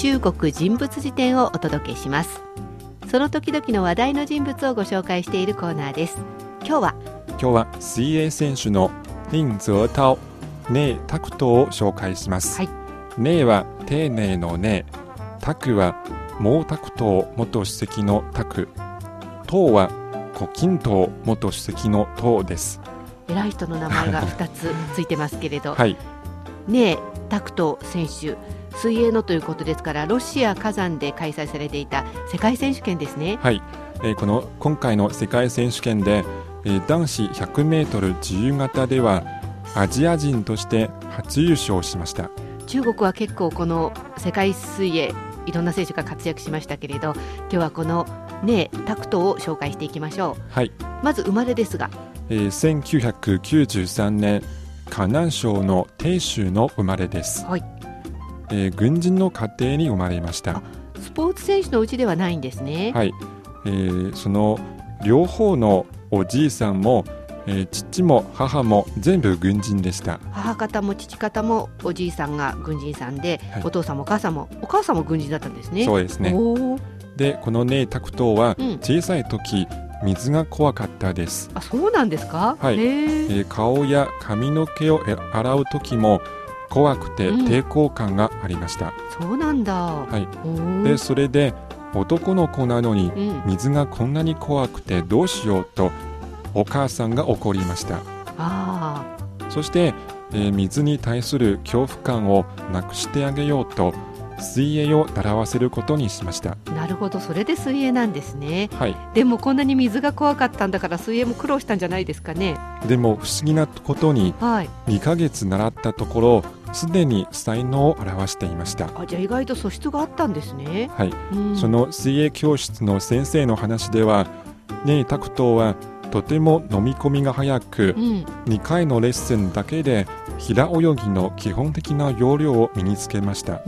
中国人物辞典をお届けします。その時々の話題の人物をご紹介しているコーナーです。今日は今日は水泳選手の林泽涛、ネタクトを紹介します。はい。ネは丁寧のネ、タクは毛沢東元主席のタク、東は胡錦涛元主席の東です。偉い人の名前が2つついてますけれど、はい、ねえタクト選手水泳のということですからロシア火山で開催されていた世界選手権ですね。はい、えーこの今回の世界選手権で、えー男子100メートル自由形ではアジア人として初優勝しました。中国は結構この世界水泳いろんな選手が活躍しましたけれど今日はこのねえタクトを紹介していきましょはい、うまず生まれですが。えー1993年河南省の鄭州の生まれです、はいえー軍人の家庭に生まれました。あスポーツ選手のうちではないんですね、はい、えーその両方のおじいさんも、えー父も母も全部軍人でした。母方も父方もおじいさんが軍人さんで、はい。お父さんもお母さんもお母さんも軍人だったんですね。そうですね。でこのネイタクトはうん。小さい時水が怖かったです、あそうなんですか？はい。へえー。ー顔や髪の毛をえ洗う時も怖くてうん。抵抗感がありました、そうなんだ、はい。でそれで男の子なのにうん、水がこんなに怖くてどうしようとお母さんが怒りました。あそして、えー水に対する恐怖感をなくしてあげようと水泳を習わせることにしました。あなるほど。それで水泳なんですね。はい。でもこんなに水が怖かったんだから水泳も苦労したんじゃないですかね。でも不思議なことにはい。2ヶ月習ったところすでに才能を表していました。あじゃあ意外と素質があったんですね、はい、うん、その水泳教室の先生の話ではネイタクトはとても飲み込みが早くうん。2回のレッスンだけで平泳ぎの基本的な要領を身につけました。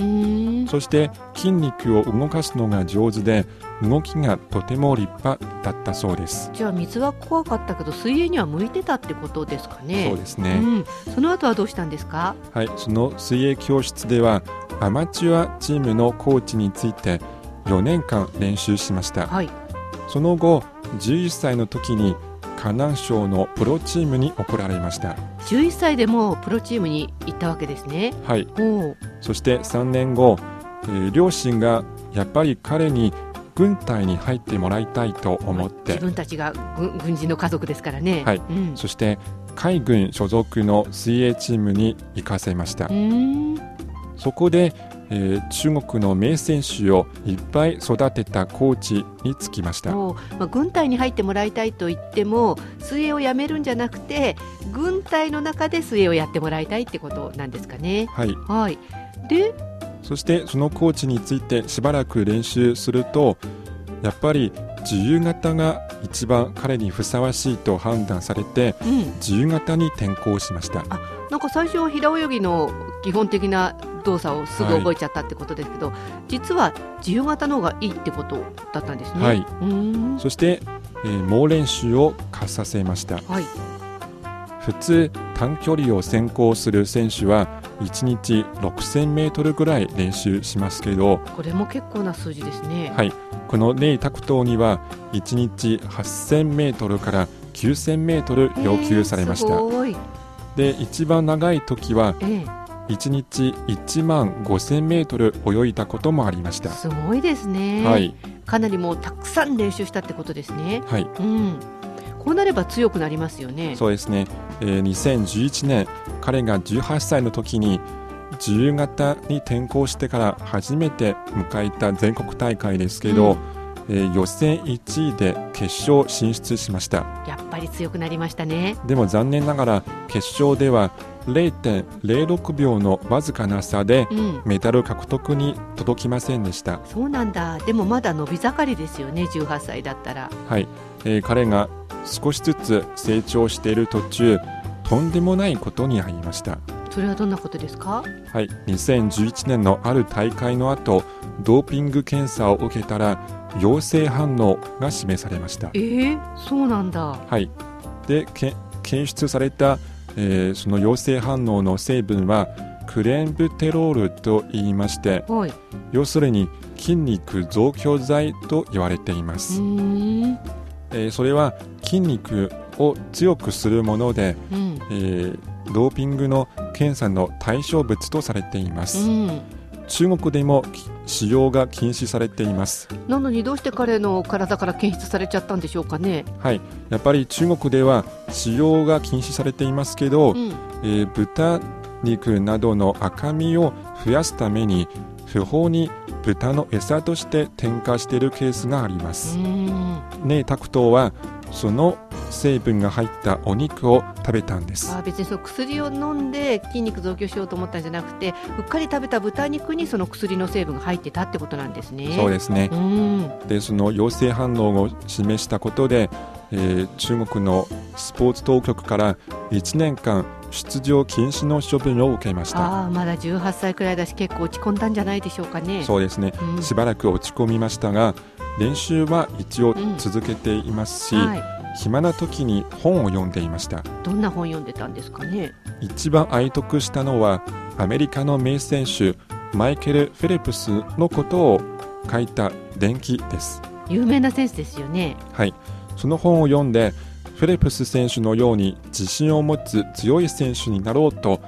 そして筋肉を動かすのが上手で動きがとても立派だったそうです。じゃあ水は怖かったけど水泳には向いてたってことですかね。そうですね、うん、その後はどうしたんですか？はい、その水泳教室ではアマチュアチームのコーチについて4年間練習しました。はい。その後、11歳の時に河南省のプロチームに送られました。11歳でもプロチームに行ったわけですね。はい、そして3年後、えー両親がやっぱり彼に軍隊に入ってもらいたいと思って。自分たちが軍軍人の家族ですからね。はい。うん、そして海軍所属の水泳チームに行かせました。そこで、えー中国の名選手をいっぱい育てたコーチにつきました。まあ、軍隊に入ってもらいたいと言っても水泳をやめるんじゃなくて軍隊の中で水泳をやってもらいたいってことなんですかね。はい、はい、で、そしてそのコーチについてしばらく練習するとやっぱり自由形が一番彼にふさわしいと判断されてうん、自由形に転向しました。なんか最初は平泳ぎの基本的な動作をすぐ覚えちゃったってことですけど、実は自由形の方がいいってことだったんですね。はいそして、えー猛練習を課させました。はい、普通短距離を専攻する選手は1日6000メートルぐらい練習しますけど、これも結構な数字ですね。はい、このネイタクトーには1日8000メートルから9000メートル要求されました。えーすごい。で、一番長い時はえ1日1万5000メートル泳いだこともありました。ーすごいですね。はい、かなりもうたくさん練習したってことですね。はい、うん。こうなれば強くなりますよね。そうですね。えー2011年、彼が18歳の時に自由形に転向してから初めて迎えた全国大会ですけど、うんえー予選1位で決勝進出しました。やっぱり強くなりましたね。でも残念ながら決勝では0.06秒のわずかな差でうん。メダル獲得に届きませんでした。そうなんだ。でもまだ伸び盛りですよね。18歳だったら。はい、えー彼が少しずつ成長している途中、とんでもないことに遭いました。それはどんなことですか？はい、2011年のある大会の後、ドーピング検査を受けたら陽性反応が示されました。えー、そうなんだ。はい、でけ検出された、えーその陽性反応の成分はクレンブテロールと言いましてはい。要するに筋肉増強剤と言われていまうす。えーそれは筋肉を強くするもので、うん。えードーピングの検査の対象物とされています、うん。中国でもき使用が禁止されていますなのにどうして彼の体から検出されちゃったんでしょうかね？はいやっぱり中国では使用が禁止されていますけど、うん。えー豚肉などの赤身を増やすために不法に豚の餌として添加しているケースがありまうす、ん。ネイタクトはその成分が入ったお肉を食べたんですあ別にその薬を飲んで筋肉増強しようと思ったんじゃなくてうっかり食べた豚肉にその薬の成分が入ってたってことなんですね。そうですねうん。でその陽性反応を示したことで、えー中国のスポーツ当局から1年間出場禁止の処分を受けましたああまだ18歳くらいだし結構落ち込んだんじゃないでしょうかね。そうですねうんしばらく落ち込みましたが練習は一応続けていますし、はい。暇な時に本を読んでいましたどんな本読んでたんですかね？一番愛読したのはアメリカの名選手マイケル・フェレプスのことを書いた伝記です有名な選手ですよね。はいその本を読んでフェレプス選手のように自信を持つ強い選手になろうと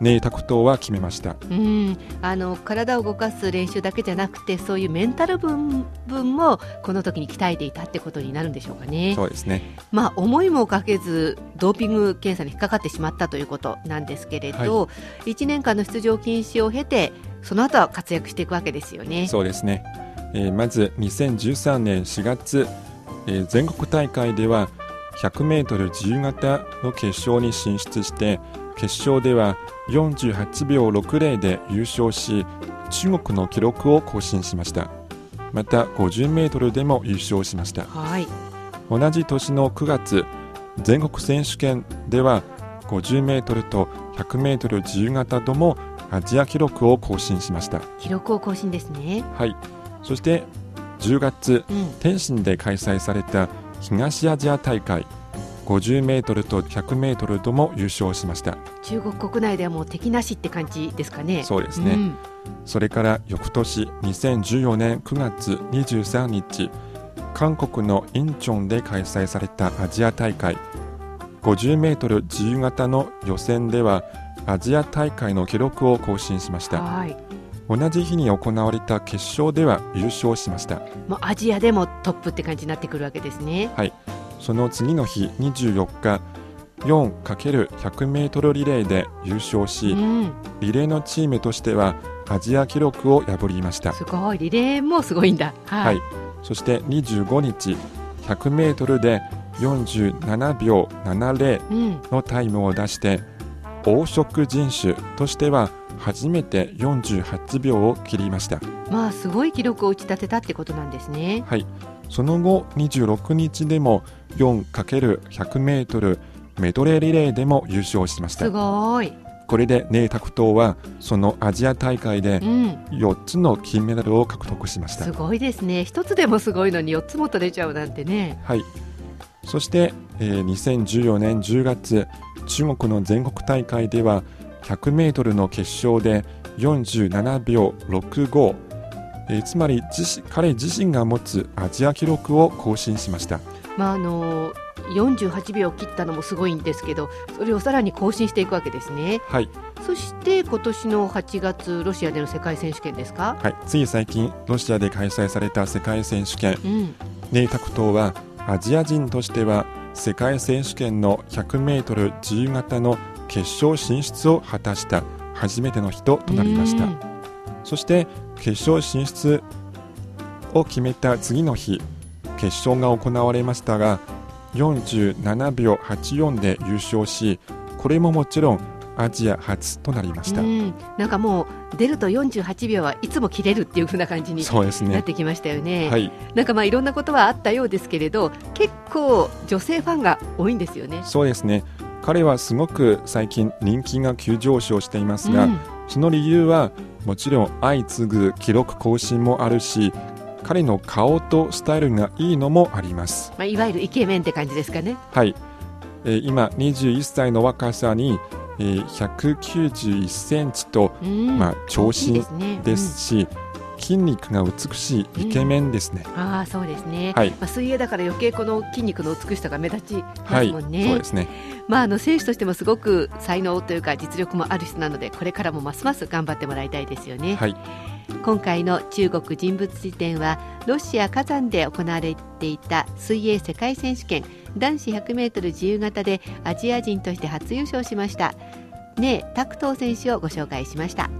ネイタクトは決めましたうん。あの体を動かす練習だけじゃなくてそういうメンタル分分もこの時に鍛えていたってことになるんでしょうかね。そうですねまあ、思いもかけずドーピング検査に引っかかってしまったということなんですけれど、1年間の出場禁止を経てその後は活躍していくわけですよね。そうですね、えーまず2013年4月、えー全国大会では 100m 自由形の決勝に進出して決勝では48秒60で優勝し中国の記録を更新しました。また 50m でも優勝しました。はい、同じ年の9月全国選手権では 50m と 100m 自由形ともアジア記録を更新しました。記録を更新ですね。はい。そして10月うん、天津で開催された東アジア大会 50m と 100m とも優勝しました。中国国内ではもう敵なしって感じですかね。そうですね、ん。それから翌年2014年9月23日韓国のインチョンで開催されたアジア大会。50m 自由形の予選ではアジア大会の記録を更新しました。はい、同じ日に行われた決勝では優勝しました。もうアジアでもトップって感じになってくるわけですね。その次の日24日 4×100m リレーで優勝し、うん、リレーのチームとしてはアジア記録を破りました。すごい。リレーもすごいんだ。ははい、そして25日 100m で47秒70うん、のタイムを出して黄色人種としては初めて48秒を切りました。まあすごい記録を打ち立てたってことなんですね。はいその後26日でも 4×100m メドレーリレーでも優勝しましすたごい。これでネイタクトはそのアジア大会でうん、4つの金メダルを獲得しましたすごいですね。一つでもすごいのに四つも取れちゃうなんてね。はい。そして、えー2014年10月、中国の全国大会では、100メートルの決勝で47秒65、えーつまり彼自身が持つアジア記録を更新しました。まああの48秒切ったのもすごいんですけど、それをさらに更新していくわけですね。はい。そして今年の8月ロシアでの世界選手権ですか？はい。つい最近、ロシアで開催された世界選手権、うん、ネイタクトはアジア人としては世界選手権の100メートル自由形の決勝進出を果たした初めての人となりました。うんそして決勝進出を決めた次の日決勝が行われましたが47秒84で優勝しこれももちろんアジア初となりました、うん、なんかもう出ると48秒はいつも切れるっていう風な感じにそうですね。なってきましたよね。はい。なんかまあいろんなことはあったようですけれど、結構女性ファンが多いんですよね。そうですね。彼はすごく最近人気が急上昇していますが、うん。その理由はもちろん相次ぐ記録更新もあるし彼の顔とスタイルがいいのもあります。まあいわゆるイケメンって感じですかね。はい、えー今21歳の若さに、ええー、191センチと、うん。まあ、長身大きいね。ですし、筋肉が美しいイケメンですね。うん。ああそうですね、はい。まあ、水泳だから余計この筋肉の美しさが目立ちまはい、すもんね、そうですね。まあ、あの選手としてもすごく才能というか実力もある人なのでこれからもますます頑張ってもらいたいですよね、はい、今回の中国人物辞典はロシア火山で行われていた水泳世界選手権男子 100m 自由形でアジア人として初優勝しました。ねえタクトー選手をご紹介しました